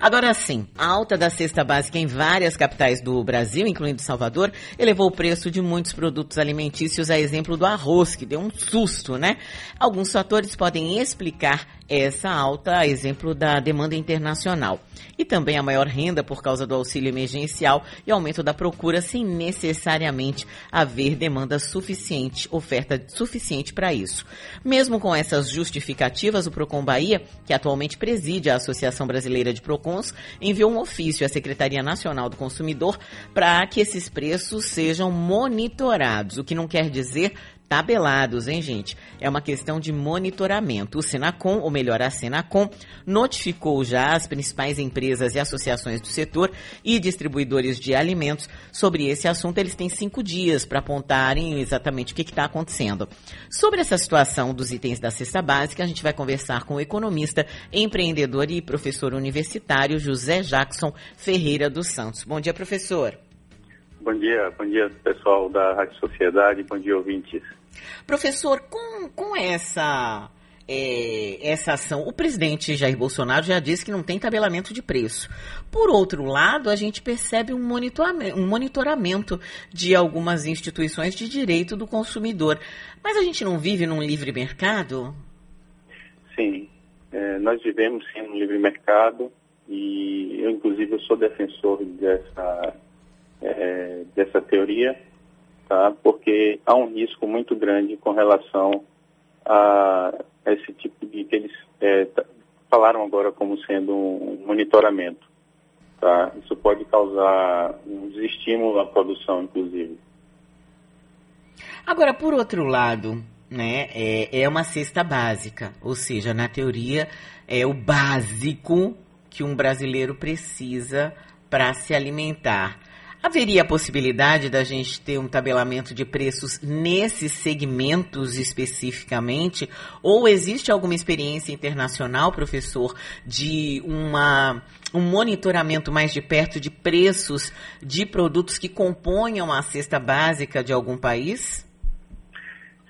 Agora sim, a alta da cesta básica em várias capitais do Brasil, incluindo Salvador, elevou o preço de muitos produtos alimentícios, a exemplo do arroz, que deu um susto, né? Alguns fatores podem explicar essa alta, a exemplo da demanda internacional. E também a maior renda por causa do auxílio emergencial e aumento da procura sem necessariamente haver demanda suficiente, oferta suficiente para isso. Mesmo com essas justificativas, o Procon Bahia, que atualmente preside a Associação Brasileira de Procons, enviou um ofício à Secretaria Nacional do Consumidor para que esses preços sejam monitorados, o que não quer dizer tabelados, hein, gente? É uma questão de monitoramento. O Senacom, ou melhor, a Senacom, notificou já as principais empresas e associações do setor e distribuidores de alimentos sobre esse assunto. Eles têm cinco dias para apontarem exatamente o que está acontecendo. Sobre essa situação dos itens da cesta básica, a gente vai conversar com o economista, empreendedor e professor universitário José Jackson Ferreira dos Santos. Bom dia, professor. Bom dia, bom dia pessoal da Rádio Sociedade, bom dia ouvintes. Professor, com, com essa, é, essa ação, o presidente Jair Bolsonaro já disse que não tem tabelamento de preço. Por outro lado, a gente percebe um monitoramento, um monitoramento de algumas instituições de direito do consumidor. Mas a gente não vive num livre mercado? Sim, é, nós vivemos sim num livre mercado e eu, inclusive, eu sou defensor dessa, é, dessa teoria tá? porque há um risco muito grande com relação a esse tipo de que eles é, falaram agora como sendo um monitoramento. Tá? Isso pode causar um desestímulo à produção, inclusive. Agora, por outro lado, né, é, é uma cesta básica, ou seja, na teoria é o básico que um brasileiro precisa para se alimentar. Haveria a possibilidade da gente ter um tabelamento de preços nesses segmentos especificamente? Ou existe alguma experiência internacional, professor, de uma, um monitoramento mais de perto de preços de produtos que componham a cesta básica de algum país?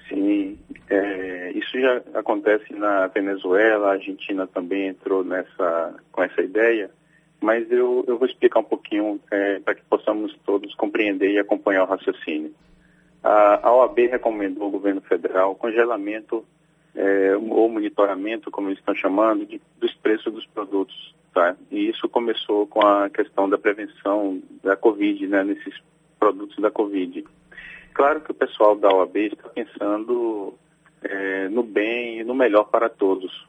Sim, é, isso já acontece na Venezuela, a Argentina também entrou nessa, com essa ideia mas eu, eu vou explicar um pouquinho é, para que possamos todos compreender e acompanhar o raciocínio. A, OAB recomendou ao governo federal congelamento é, ou monitoramento, como eles estão chamando, de, dos preços dos produtos. Tá? E isso começou com a questão da prevenção da Covid, né, nesses produtos da Covid. Claro que o pessoal da OAB está pensando é, no bem e no melhor para todos.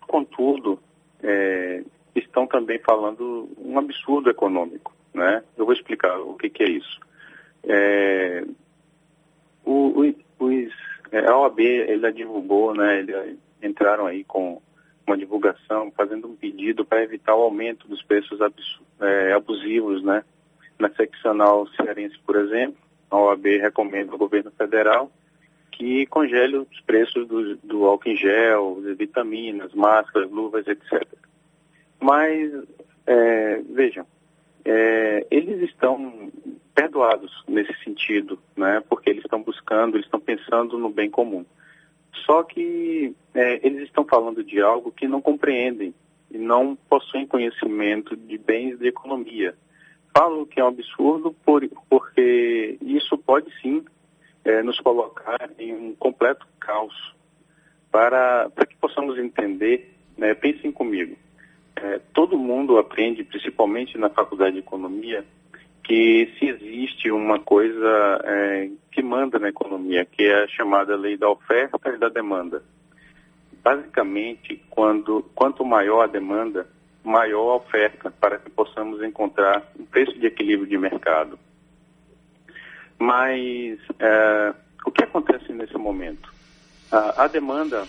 Contudo, é, estão também falando um absurdo econômico. Né? Eu vou explicar o que, que é isso. É, o, o, os, é, a OAB ele divulgou, né, ele, entraram aí com uma divulgação fazendo um pedido para evitar o aumento dos preços é, abusivos né, na seccional cearense, por exemplo. A OAB recomenda ao governo federal que congele os preços do, do álcool em gel, vitaminas, máscaras, luvas, etc. Mas, é, vejam, é, eles estão perdoados nesse sentido, né? Porque eles estão buscando, eles estão pensando no bem comum. Só que é, eles estão falando de algo que não compreendem e não possuem conhecimento de bens de economia. Falo que é um absurdo por, porque isso pode sim é, nos colocar em um completo caos. Para, para que possamos entender, né, pensem comigo, é, todo mundo aprende, principalmente na faculdade de economia, que se existe uma coisa é, que manda na economia, que é a chamada lei da oferta e da demanda. Basicamente, quando, quanto maior a demanda, maior a oferta, para que possamos encontrar um preço de equilíbrio de mercado. Mas é, o que acontece nesse momento? A, a demanda,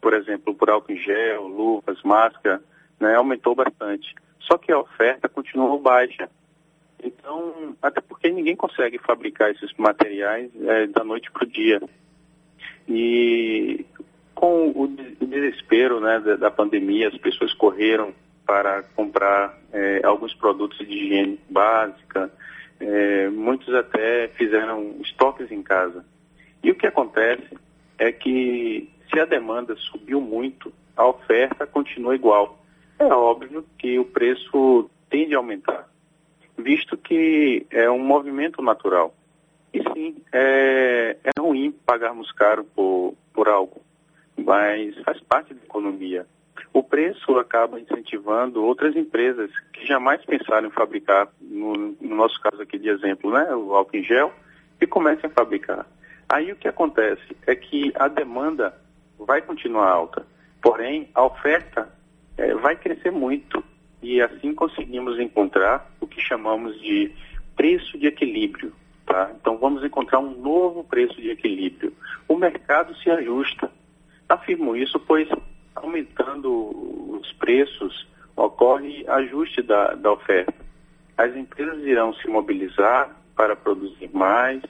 por exemplo, por álcool em gel, luvas, máscara, né, aumentou bastante. Só que a oferta continuou baixa. Então, até porque ninguém consegue fabricar esses materiais é, da noite para o dia. E com o desespero né, da, pandemia, as pessoas correram para comprar é, alguns produtos de higiene básica, é, muitos até fizeram estoques em casa. E o que acontece é que se a demanda subiu muito, a oferta continua igual. É óbvio que o preço tende a aumentar, visto que é um movimento natural. E sim, é, é ruim pagarmos caro por, por algo, mas faz parte da economia. O preço acaba incentivando outras empresas que jamais pensaram em fabricar, no, no nosso caso aqui de exemplo, né, o álcool em gel, e comecem a fabricar. Aí o que acontece é que a demanda vai continuar alta, porém a oferta é, vai crescer muito e assim conseguimos encontrar o que chamamos de preço de equilíbrio. Tá? Então vamos encontrar um novo preço de equilíbrio. O mercado se ajusta. Afirmo isso pois aumentando os preços ocorre ajuste da, da oferta. As empresas irão se mobilizar para produzir mais,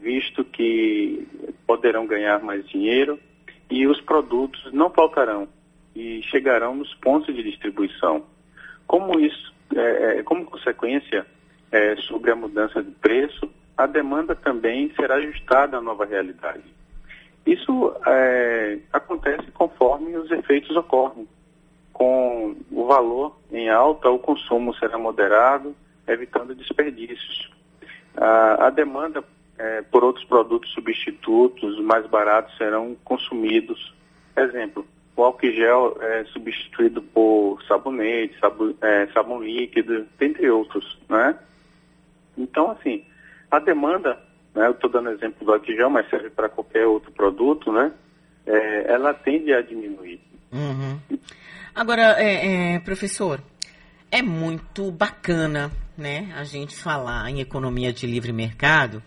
visto que poderão ganhar mais dinheiro e os produtos não faltarão e chegarão nos pontos de distribuição. Como isso, é, é como consequência é, sobre a mudança de preço, a demanda também será ajustada à nova realidade. Isso é, acontece conforme os efeitos ocorrem. Com o valor em alta, o consumo será moderado, evitando desperdícios. A, a demanda é, por outros produtos substitutos mais baratos serão consumidos. Exemplo, o álcool gel é substituído por sabonete, sabu, é, sabão líquido, entre outros, né? Então, assim, a demanda, né, eu estou dando exemplo do álcool gel, mas serve para qualquer outro produto, né? É, ela tende a diminuir. Uhum. Agora, é, é, professor, é muito bacana, né, a gente falar em economia de livre mercado,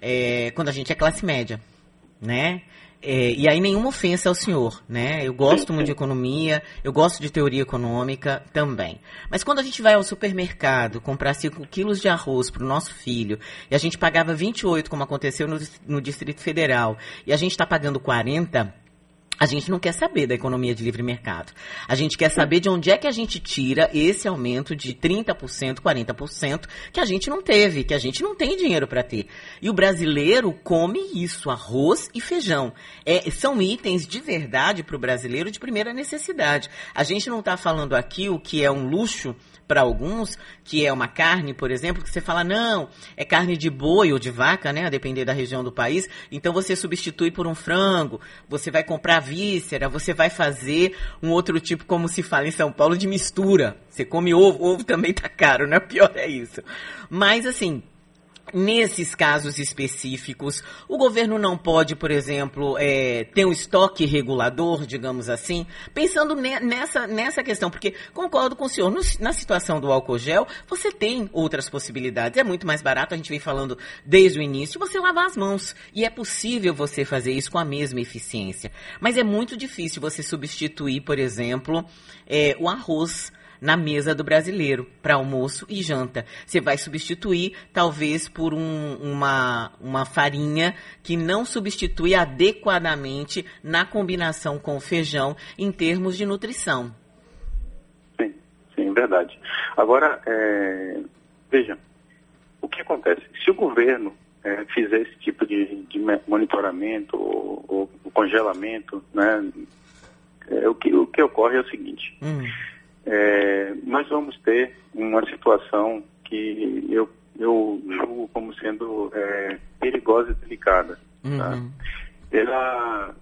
é, quando a gente é classe média, né? É, e aí nenhuma ofensa ao senhor, né? Eu gosto muito de economia, eu gosto de teoria econômica também. Mas quando a gente vai ao supermercado comprar 5 quilos de arroz para o nosso filho, e a gente pagava 28, como aconteceu no, no Distrito Federal, e a gente está pagando 40, a gente não quer saber da economia de livre mercado. A gente quer saber de onde é que a gente tira esse aumento de 30%, 40% que a gente não teve, que a gente não tem dinheiro para ter. E o brasileiro come isso, arroz e feijão. É, são itens de verdade para o brasileiro de primeira necessidade. A gente não está falando aqui o que é um luxo para alguns, que é uma carne, por exemplo, que você fala, não, é carne de boi ou de vaca, né? A depender da região do país. Então você substitui por um frango, você vai comprar víscera, você vai fazer um outro tipo, como se fala em São Paulo, de mistura. Você come ovo, ovo também tá caro, né? O pior é isso. Mas assim, Nesses casos específicos, o governo não pode, por exemplo, é, ter um estoque regulador, digamos assim, pensando ne nessa, nessa questão, porque concordo com o senhor, no, na situação do álcool gel, você tem outras possibilidades. É muito mais barato, a gente vem falando desde o início, você lavar as mãos. E é possível você fazer isso com a mesma eficiência. Mas é muito difícil você substituir, por exemplo, é, o arroz na mesa do brasileiro para almoço e janta. Você vai substituir talvez por um, uma, uma farinha que não substitui adequadamente na combinação com o feijão em termos de nutrição. Sim, sim, verdade. Agora, é, veja, o que acontece? Se o governo é, fizer esse tipo de, de monitoramento ou, ou, congelamento, né, é, o, que, o que ocorre é o seguinte. Hum é, nós vamos ter uma situação que eu, eu julgo como sendo é, perigosa e delicada. Tá? Uhum. Tá? Ela,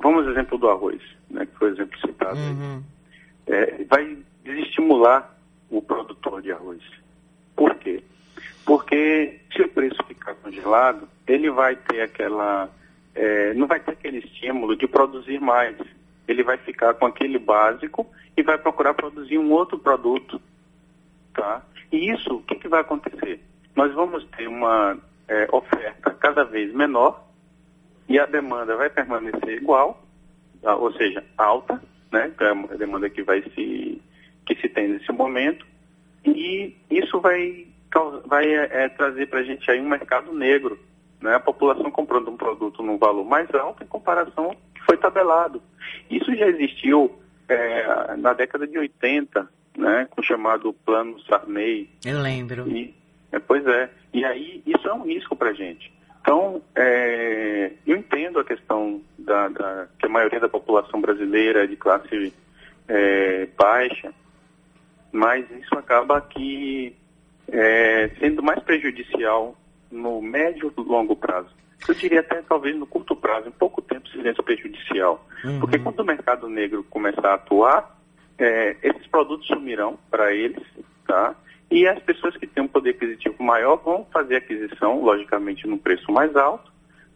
vamos exemplo do arroz, né, que foi o exemplo citado. Uhum. É, vai desestimular o produtor de arroz. Por quê? Porque se o preço ficar congelado, ele vai ter aquela. É, não vai ter aquele estímulo de produzir mais ele vai ficar com aquele básico e vai procurar produzir um outro produto, tá? E isso, o que, que vai acontecer? Nós vamos ter uma é, oferta cada vez menor e a demanda vai permanecer igual, tá? ou seja, alta, né? É a demanda que vai se que se tem nesse momento e isso vai vai é, é trazer para a gente aí um mercado negro, né? A população comprando um produto num valor mais alto em comparação foi tabelado. Isso já existiu é, na década de 80, né, com o chamado Plano Sarney. Eu lembro. E, é, pois é. E aí isso é um risco para a gente. Então, é, eu entendo a questão da, da, que a maioria da população brasileira é de classe é, baixa, mas isso acaba aqui é, sendo mais prejudicial no médio e longo prazo. Eu diria até talvez no curto prazo, em pouco tempo se sendo prejudicial. Uhum. Porque quando o mercado negro começar a atuar, é, esses produtos sumirão para eles, tá? E as pessoas que têm um poder aquisitivo maior vão fazer aquisição, logicamente, num preço mais alto,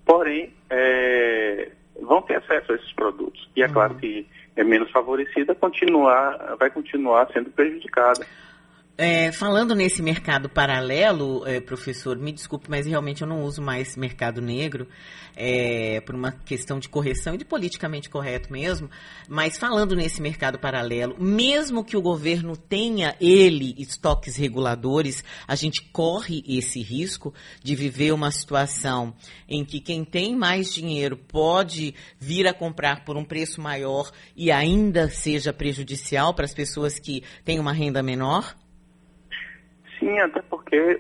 porém é, vão ter acesso a esses produtos. E é uhum. claro que é menos favorecida continuar, vai continuar sendo prejudicada. É, falando nesse mercado paralelo, é, professor, me desculpe, mas realmente eu não uso mais mercado negro, é, por uma questão de correção e de politicamente correto mesmo, mas falando nesse mercado paralelo, mesmo que o governo tenha ele estoques reguladores, a gente corre esse risco de viver uma situação em que quem tem mais dinheiro pode vir a comprar por um preço maior e ainda seja prejudicial para as pessoas que têm uma renda menor? Sim, até porque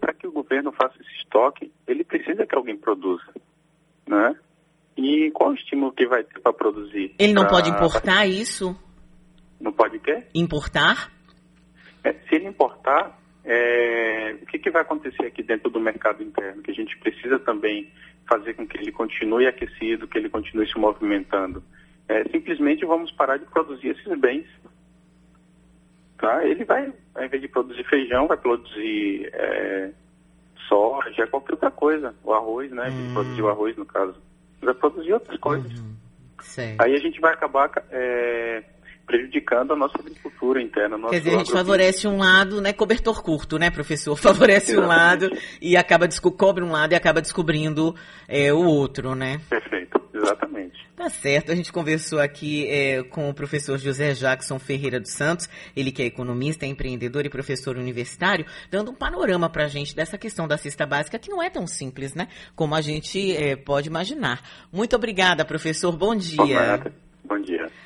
para que o governo faça esse estoque, ele precisa que alguém produza, né? E qual o estímulo que vai ter para produzir? Ele não pra... pode importar isso? Não pode o quê? Importar? É, se ele importar, é... o que, que vai acontecer aqui dentro do mercado interno? Que a gente precisa também fazer com que ele continue aquecido, que ele continue se movimentando. É, simplesmente vamos parar de produzir esses bens tá? Ele vai, ao invés de produzir feijão, vai produzir é, soja, qualquer outra coisa. O arroz, né? Hum. Produzir o arroz, no caso. Vai produzir outras coisas. Uhum. Aí a gente vai acabar é, prejudicando a nossa agricultura interna. Quer dizer, a gente favorece um lado, né, cobertor curto, né, professor? Favorece um lado e acaba cobre um lado e acaba descobrindo é, o outro, né? Perfeito, exatamente. Tá certo, a gente conversou aqui é, com o professor José Jackson Ferreira dos Santos, ele que é economista, é empreendedor e professor universitário, dando um panorama para a gente dessa questão da cesta básica, que não é tão simples, né, como a gente é, pode imaginar. Muito obrigada, professor, bom dia. Bom dia.